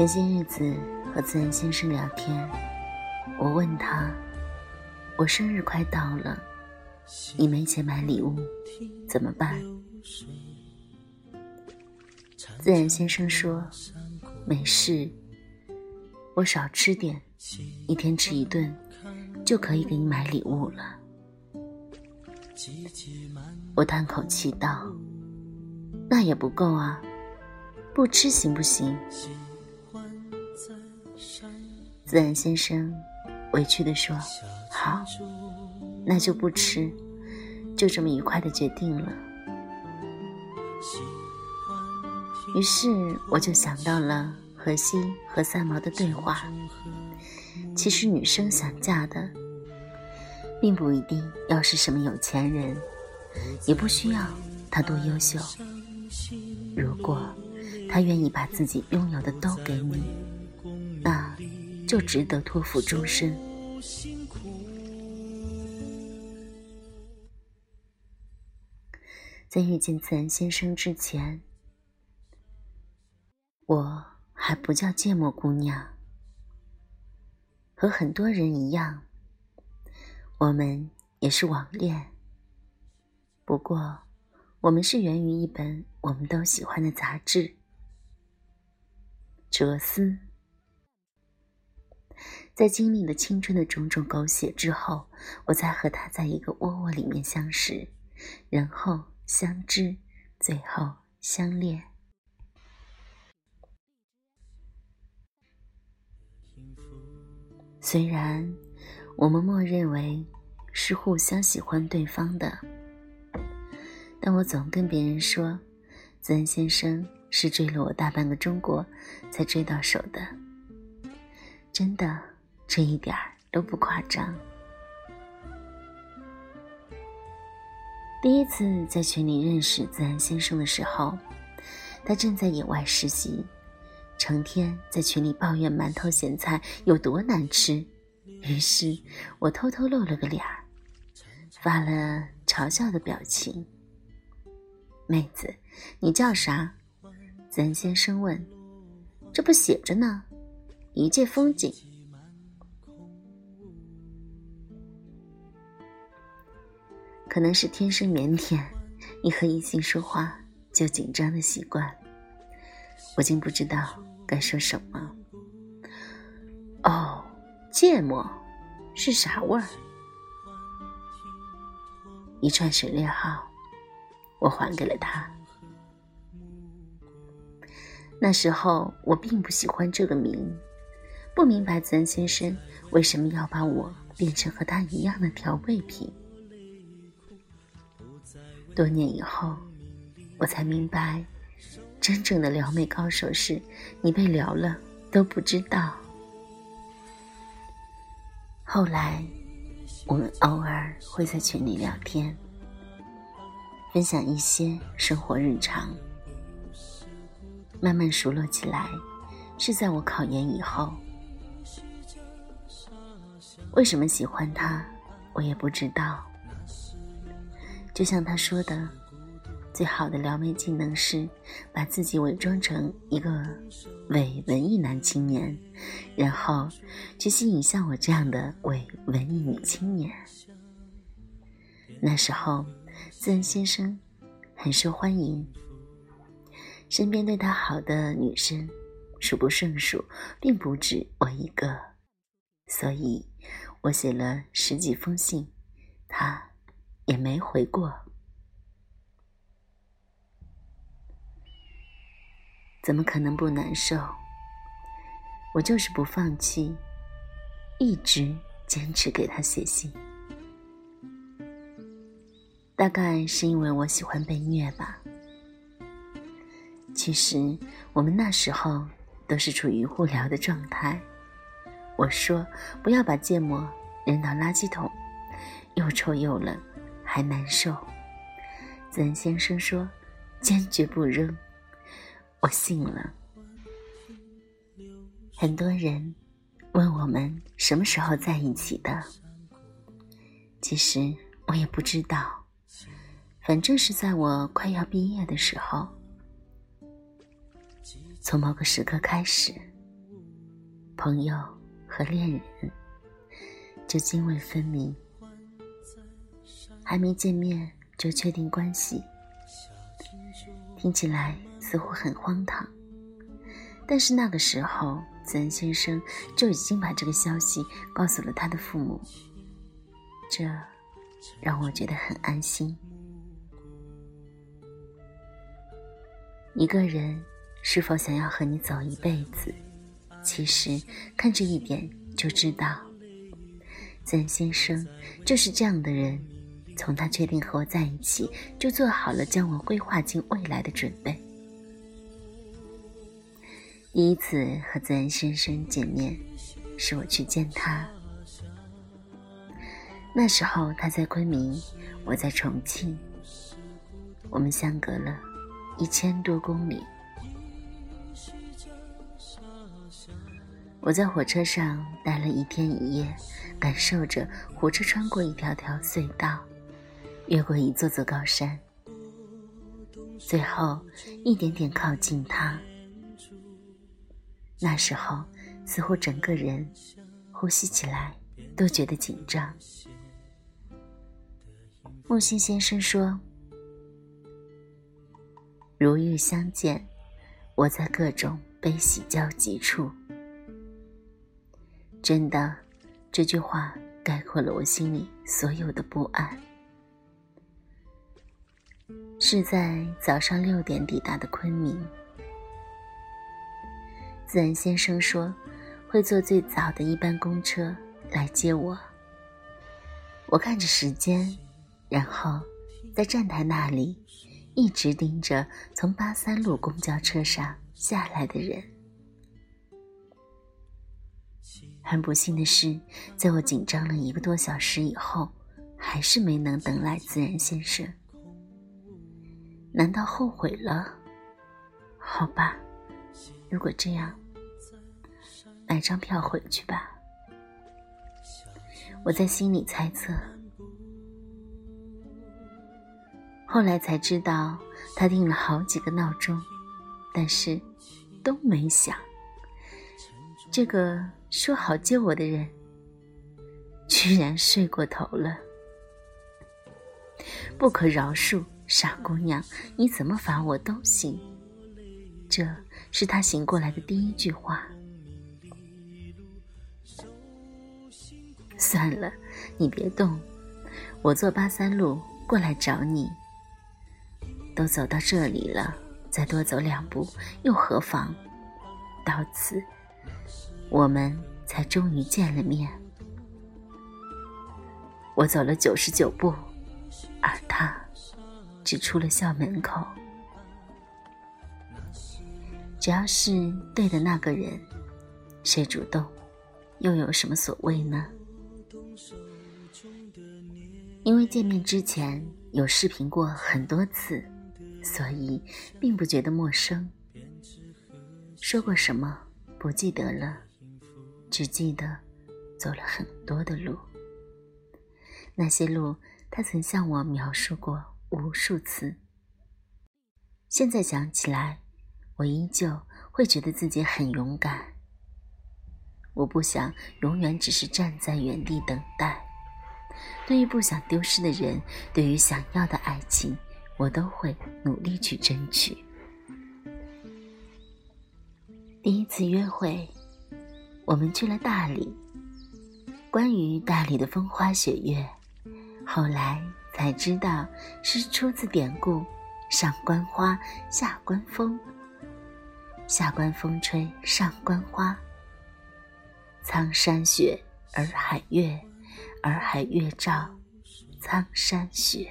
前些日子和自然先生聊天，我问他：“我生日快到了，你没钱买礼物，怎么办？”自然先生说：“没事，我少吃点，一天吃一顿，就可以给你买礼物了。”我叹口气道：“那也不够啊，不吃行不行？”自然先生委屈地说：“好，那就不吃，就这么愉快的决定了。”于是我就想到了荷西和三毛的对话。其实女生想嫁的，并不一定要是什么有钱人，也不需要他多优秀。如果他愿意把自己拥有的都给你，就值得托付终身。在遇见自然先生之前，我还不叫芥末姑娘。和很多人一样，我们也是网恋。不过，我们是源于一本我们都喜欢的杂志《哲思》。在经历了青春的种种狗血之后，我才和他在一个窝窝里面相识，然后相知，最后相恋。虽然我们默认为是互相喜欢对方的，但我总跟别人说，自然先生是追了我大半个中国才追到手的，真的。这一点儿都不夸张。第一次在群里认识自然先生的时候，他正在野外实习，成天在群里抱怨馒头咸菜有多难吃。于是我偷偷露了个脸儿，发了嘲笑的表情。妹子，你叫啥？自然先生问。这不写着呢，一介风景。可能是天生腼腆，一和异性说话就紧张的习惯，我竟不知道该说什么。哦，芥末是啥味儿？一串省略号，我还给了他。那时候我并不喜欢这个名，不明白自然先生为什么要把我变成和他一样的调味品。多年以后，我才明白，真正的撩妹高手是你被撩了都不知道。后来，我们偶尔会在群里聊天，分享一些生活日常，慢慢熟络起来，是在我考研以后。为什么喜欢他，我也不知道。就像他说的，最好的撩妹技能是把自己伪装成一个伪文艺男青年，然后去吸引像我这样的伪文艺女青年。那时候，自然先生很受欢迎，身边对他好的女生数不胜数，并不止我一个，所以我写了十几封信，他。也没回过，怎么可能不难受？我就是不放弃，一直坚持给他写信。大概是因为我喜欢被虐吧。其实我们那时候都是处于互聊的状态。我说不要把芥末扔到垃圾桶，又臭又冷。还难受，曾先生说：“坚决不扔。”我信了。很多人问我们什么时候在一起的，其实我也不知道，反正是在我快要毕业的时候。从某个时刻开始，朋友和恋人，就泾渭分明。还没见面就确定关系，听起来似乎很荒唐。但是那个时候，子恩先生就已经把这个消息告诉了他的父母，这让我觉得很安心。一个人是否想要和你走一辈子，其实看这一点就知道，子恩先生就是这样的人。从他确定和我在一起，就做好了将我规划进未来的准备。第一次和自然先生见面，是我去见他。那时候他在昆明，我在重庆，我们相隔了一千多公里。我在火车上待了一天一夜，感受着火车穿过一条条隧道。越过一座座高山，最后一点点靠近他。那时候，似乎整个人呼吸起来都觉得紧张。木心先生说：“如遇相见，我在各种悲喜交集处。”真的，这句话概括了我心里所有的不安。是在早上六点抵达的昆明。自然先生说，会坐最早的一班公车来接我。我看着时间，然后在站台那里一直盯着从八三路公交车上下来的人。很不幸的是，在我紧张了一个多小时以后，还是没能等来自然先生。难道后悔了？好吧，如果这样，买张票回去吧。我在心里猜测。后来才知道，他定了好几个闹钟，但是都没响。这个说好接我的人，居然睡过头了，不可饶恕。傻姑娘，你怎么罚我都行。这是他醒过来的第一句话。算了，你别动，我坐八三路过来找你。都走到这里了，再多走两步又何妨？到此，我们才终于见了面。我走了九十九步，而他。只出了校门口，只要是对的那个人，谁主动，又有什么所谓呢？因为见面之前有视频过很多次，所以并不觉得陌生。说过什么不记得了，只记得走了很多的路。那些路，他曾向我描述过。无数次，现在想起来，我依旧会觉得自己很勇敢。我不想永远只是站在原地等待。对于不想丢失的人，对于想要的爱情，我都会努力去争取。第一次约会，我们去了大理。关于大理的风花雪月，后来。才知道是出自典故“上关花，下关风”。下关风吹上关花，苍山雪，洱海月，洱海月照苍山雪。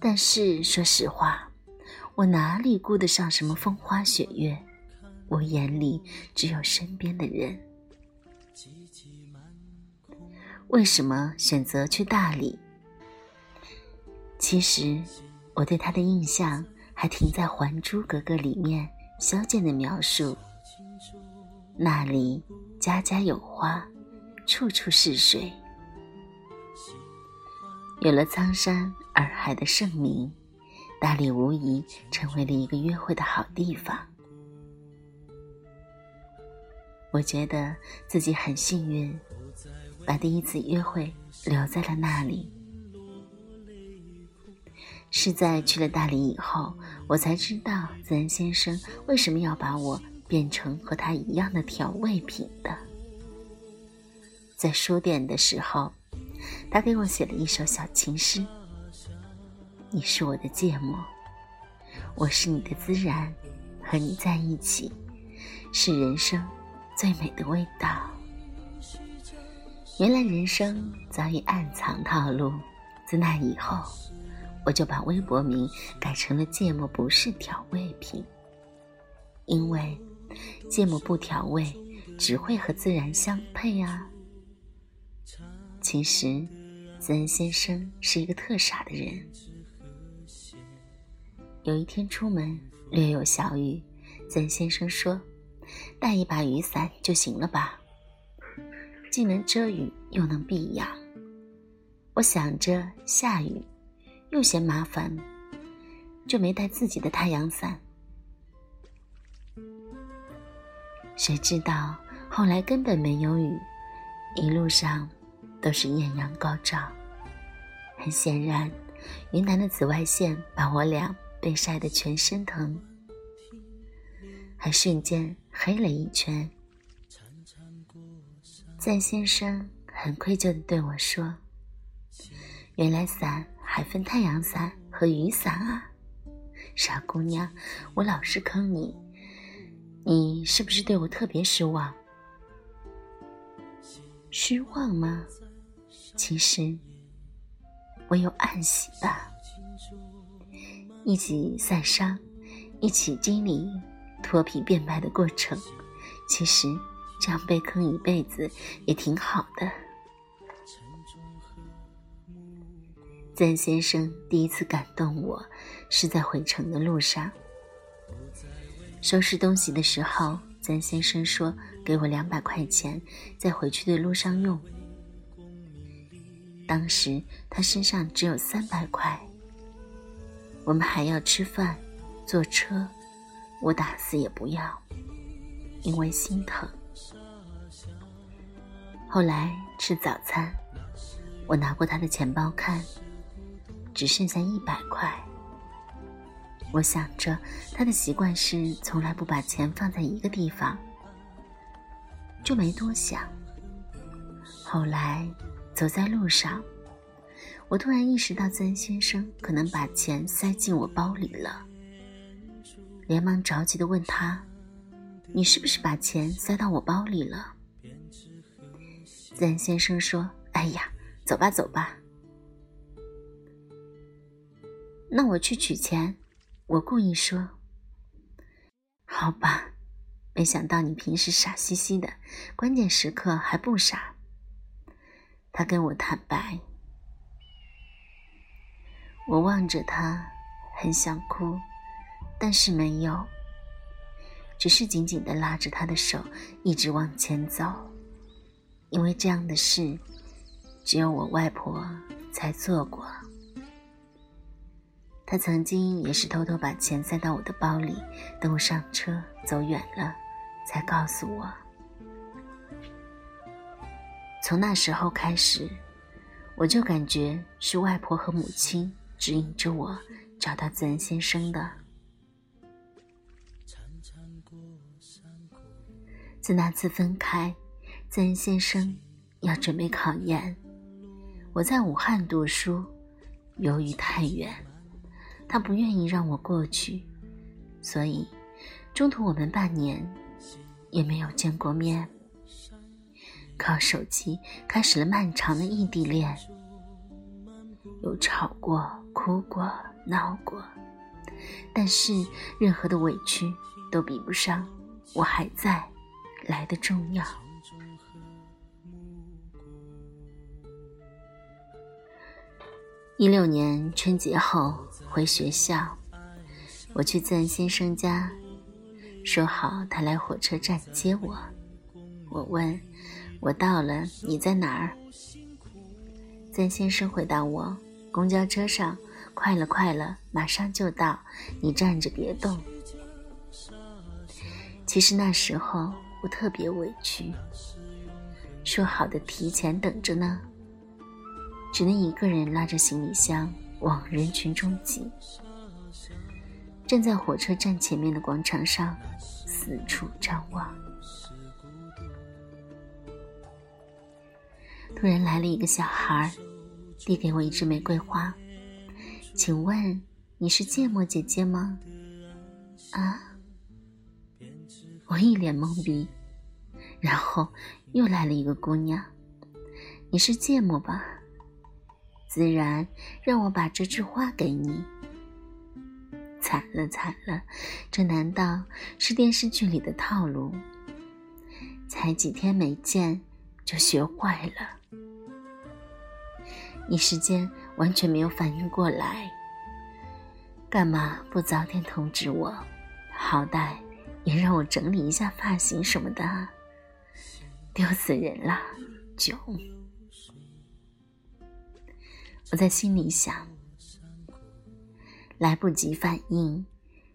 但是说实话，我哪里顾得上什么风花雪月？我眼里只有身边的人。为什么选择去大理？其实，我对他的印象还停在《还珠格格》里面萧剑的描述。那里家家有花，处处是水，有了苍山洱海的盛名，大理无疑成为了一个约会的好地方。我觉得自己很幸运，把第一次约会留在了那里。是在去了大理以后，我才知道自然先生为什么要把我变成和他一样的调味品的。在书店的时候，他给我写了一首小情诗：“你是我的芥末，我是你的孜然，和你在一起，是人生最美的味道。”原来人生早已暗藏套路，自那以后。我就把微博名改成了“芥末不是调味品”，因为芥末不调味，只会和自然相配啊。其实，自然先生是一个特傻的人。有一天出门，略有小雨，自然先生说：“带一把雨伞就行了吧，既能遮雨又能避阳。”我想着下雨。又嫌麻烦，就没带自己的太阳伞。谁知道后来根本没有雨，一路上都是艳阳高照。很显然，云南的紫外线把我俩被晒得全身疼，还瞬间黑了一圈。赞先生很愧疚地对我说：“原来伞。”还分太阳伞和雨伞啊，傻姑娘，我老是坑你，你是不是对我特别失望？失望吗？其实我有暗喜吧，一起晒伤，一起经历脱皮变白的过程，其实这样被坑一辈子也挺好的。赞先生第一次感动我，是在回城的路上。收拾东西的时候，赞先生说：“给我两百块钱，在回去的路上用。”当时他身上只有三百块，我们还要吃饭、坐车，我打死也不要，因为心疼。后来吃早餐，我拿过他的钱包看。只剩下一百块。我想着他的习惯是从来不把钱放在一个地方，就没多想。后来走在路上，我突然意识到曾先生可能把钱塞进我包里了，连忙着急的问他：“你是不是把钱塞到我包里了？”曾先生说：“哎呀，走吧，走吧。”那我去取钱，我故意说：“好吧。”没想到你平时傻兮兮的，关键时刻还不傻。他跟我坦白，我望着他，很想哭，但是没有，只是紧紧的拉着他的手，一直往前走，因为这样的事，只有我外婆才做过。她曾经也是偷偷把钱塞到我的包里，等我上车走远了，才告诉我。从那时候开始，我就感觉是外婆和母亲指引着我找到自然先生的。自那次分开，曾先生要准备考研，我在武汉读书，由于太远。他不愿意让我过去，所以中途我们半年也没有见过面。靠手机开始了漫长的异地恋，有吵过、哭过、闹过，但是任何的委屈都比不上我还在来的重要。一六年春节后回学校，我去自然先生家，说好他来火车站接我。我问：“我到了，你在哪儿？”自然先生回答我：“公交车上，快了，快了，马上就到，你站着别动。”其实那时候我特别委屈。说好的提前等着呢，只能一个人拉着行李箱往人群中挤。站在火车站前面的广场上，四处张望。突然来了一个小孩，递给我一支玫瑰花，请问你是芥末姐姐吗？啊！我一脸懵逼，然后又来了一个姑娘，你是芥末吧？自然让我把这枝花给你。惨了惨了，这难道是电视剧里的套路？才几天没见就学坏了，一时间完全没有反应过来。干嘛不早点通知我？好歹也让我整理一下发型什么的，丢死人了！囧！我在心里想。来不及反应，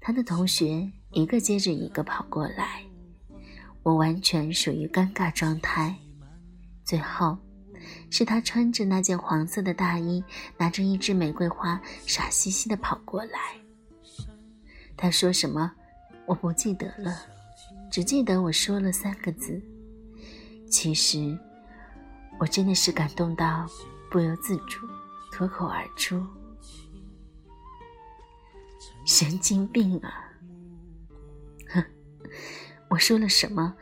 他的同学一个接着一个跑过来，我完全属于尴尬状态。最后，是他穿着那件黄色的大衣，拿着一支玫瑰花，傻兮兮的跑过来。他说什么？我不记得了，只记得我说了三个字。其实，我真的是感动到不由自主脱口而出。神经病啊！哼，我说了什么？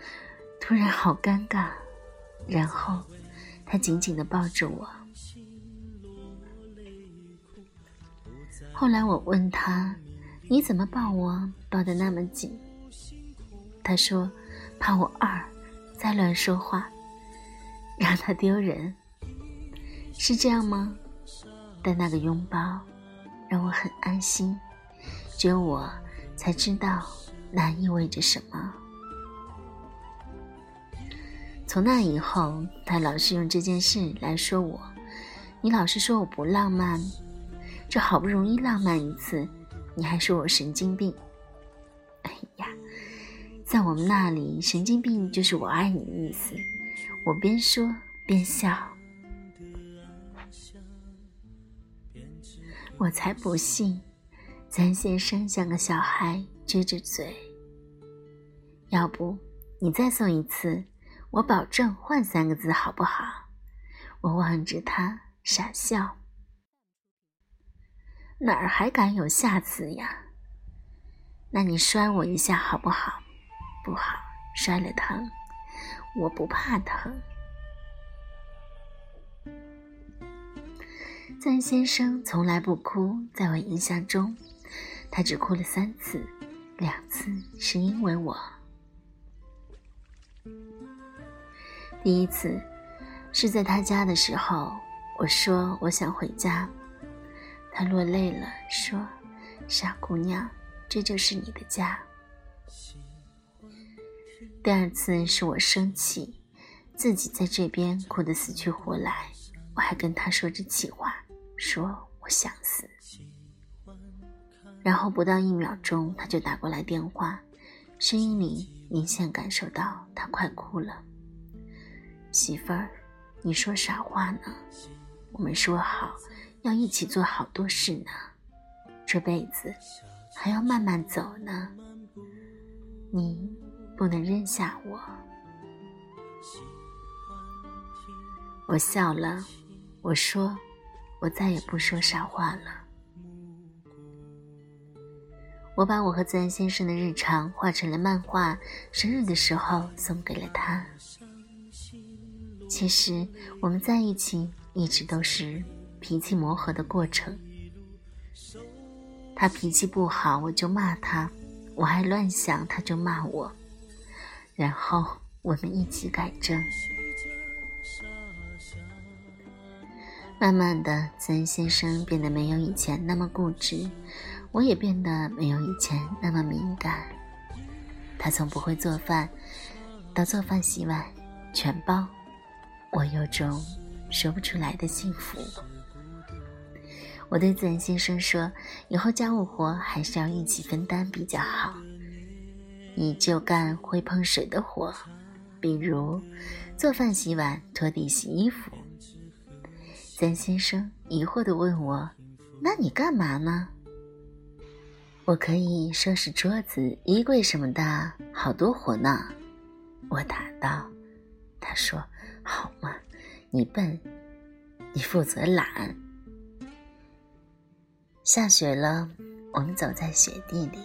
突然好尴尬。然后，他紧紧的抱着我。后来我问他：“你怎么抱我？抱得那么紧？”他说：“怕我二再乱说话，让他丢人。”是这样吗？但那个拥抱让我很安心。只有我才知道那意味着什么。从那以后，他老是用这件事来说我。你老是说我不浪漫，这好不容易浪漫一次，你还说我神经病。哎呀，在我们那里，神经病就是我爱你的意思。我边说边笑，我才不信。咱先生像个小孩，撅着嘴。要不你再送一次，我保证换三个字，好不好？我望着他傻笑。哪儿还敢有下次呀？那你摔我一下好不好？不好，摔了疼。我不怕疼。赞先生从来不哭，在我印象中。他只哭了三次，两次是因为我。第一次是在他家的时候，我说我想回家，他落泪了，说：“傻姑娘，这就是你的家。”第二次是我生气，自己在这边哭得死去活来，我还跟他说着气话，说我想死。然后不到一秒钟，他就打过来电话，声音里明显感受到他快哭了。媳妇儿，你说啥话呢？我们说好要一起做好多事呢，这辈子还要慢慢走呢，你不能扔下我。我笑了，我说，我再也不说傻话了。我把我和自然先生的日常画成了漫画，生日的时候送给了他。其实我们在一起一直都是脾气磨合的过程。他脾气不好，我就骂他；我还乱想，他就骂我。然后我们一起改正。慢慢的，自然先生变得没有以前那么固执。我也变得没有以前那么敏感。他从不会做饭，到做饭洗碗全包，我有种说不出来的幸福。我对自然先生说：“以后家务活还是要一起分担比较好。”你就干会碰水的活，比如做饭、洗碗、拖地、洗衣服。三先生疑惑地问我：“那你干嘛呢？”我可以收拾桌子、衣柜什么的，好多活呢。我答道。他说：“好嘛，你笨，你负责懒。”下雪了，我们走在雪地里。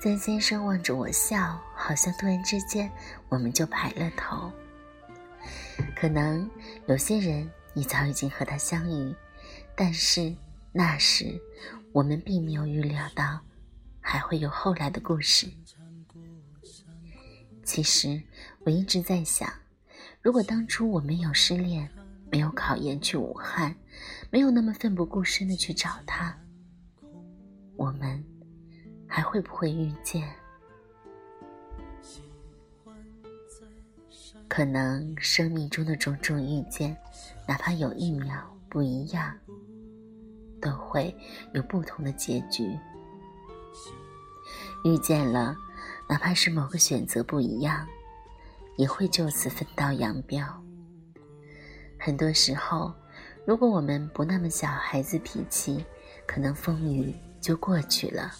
曾先生望着我笑，好像突然之间我们就白了头。可能有些人你早已经和他相遇，但是那时我们并没有预料到还会有后来的故事。其实我一直在想，如果当初我没有失恋，没有考研去武汉，没有那么奋不顾身的去找他，我们。还会不会遇见？可能生命中的种种遇见，哪怕有一秒不一样，都会有不同的结局。遇见了，哪怕是某个选择不一样，也会就此分道扬镳。很多时候，如果我们不那么小孩子脾气，可能风雨就过去了。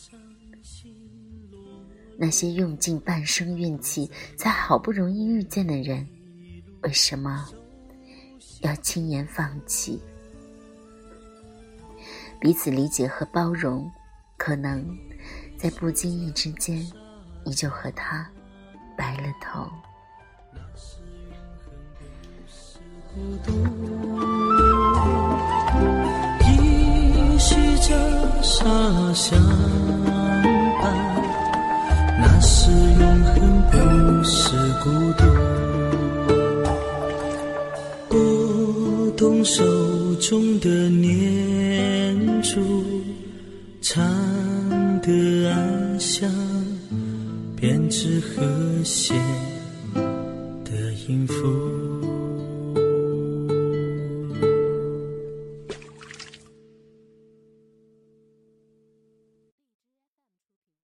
那些用尽半生运气才好不容易遇见的人，为什么要轻言放弃？彼此理解和包容，可能在不经意之间，你就和他白了头。依稀着沙香。是永恒，不是孤独。拨动手中的念珠，唱得安详，编织和谐。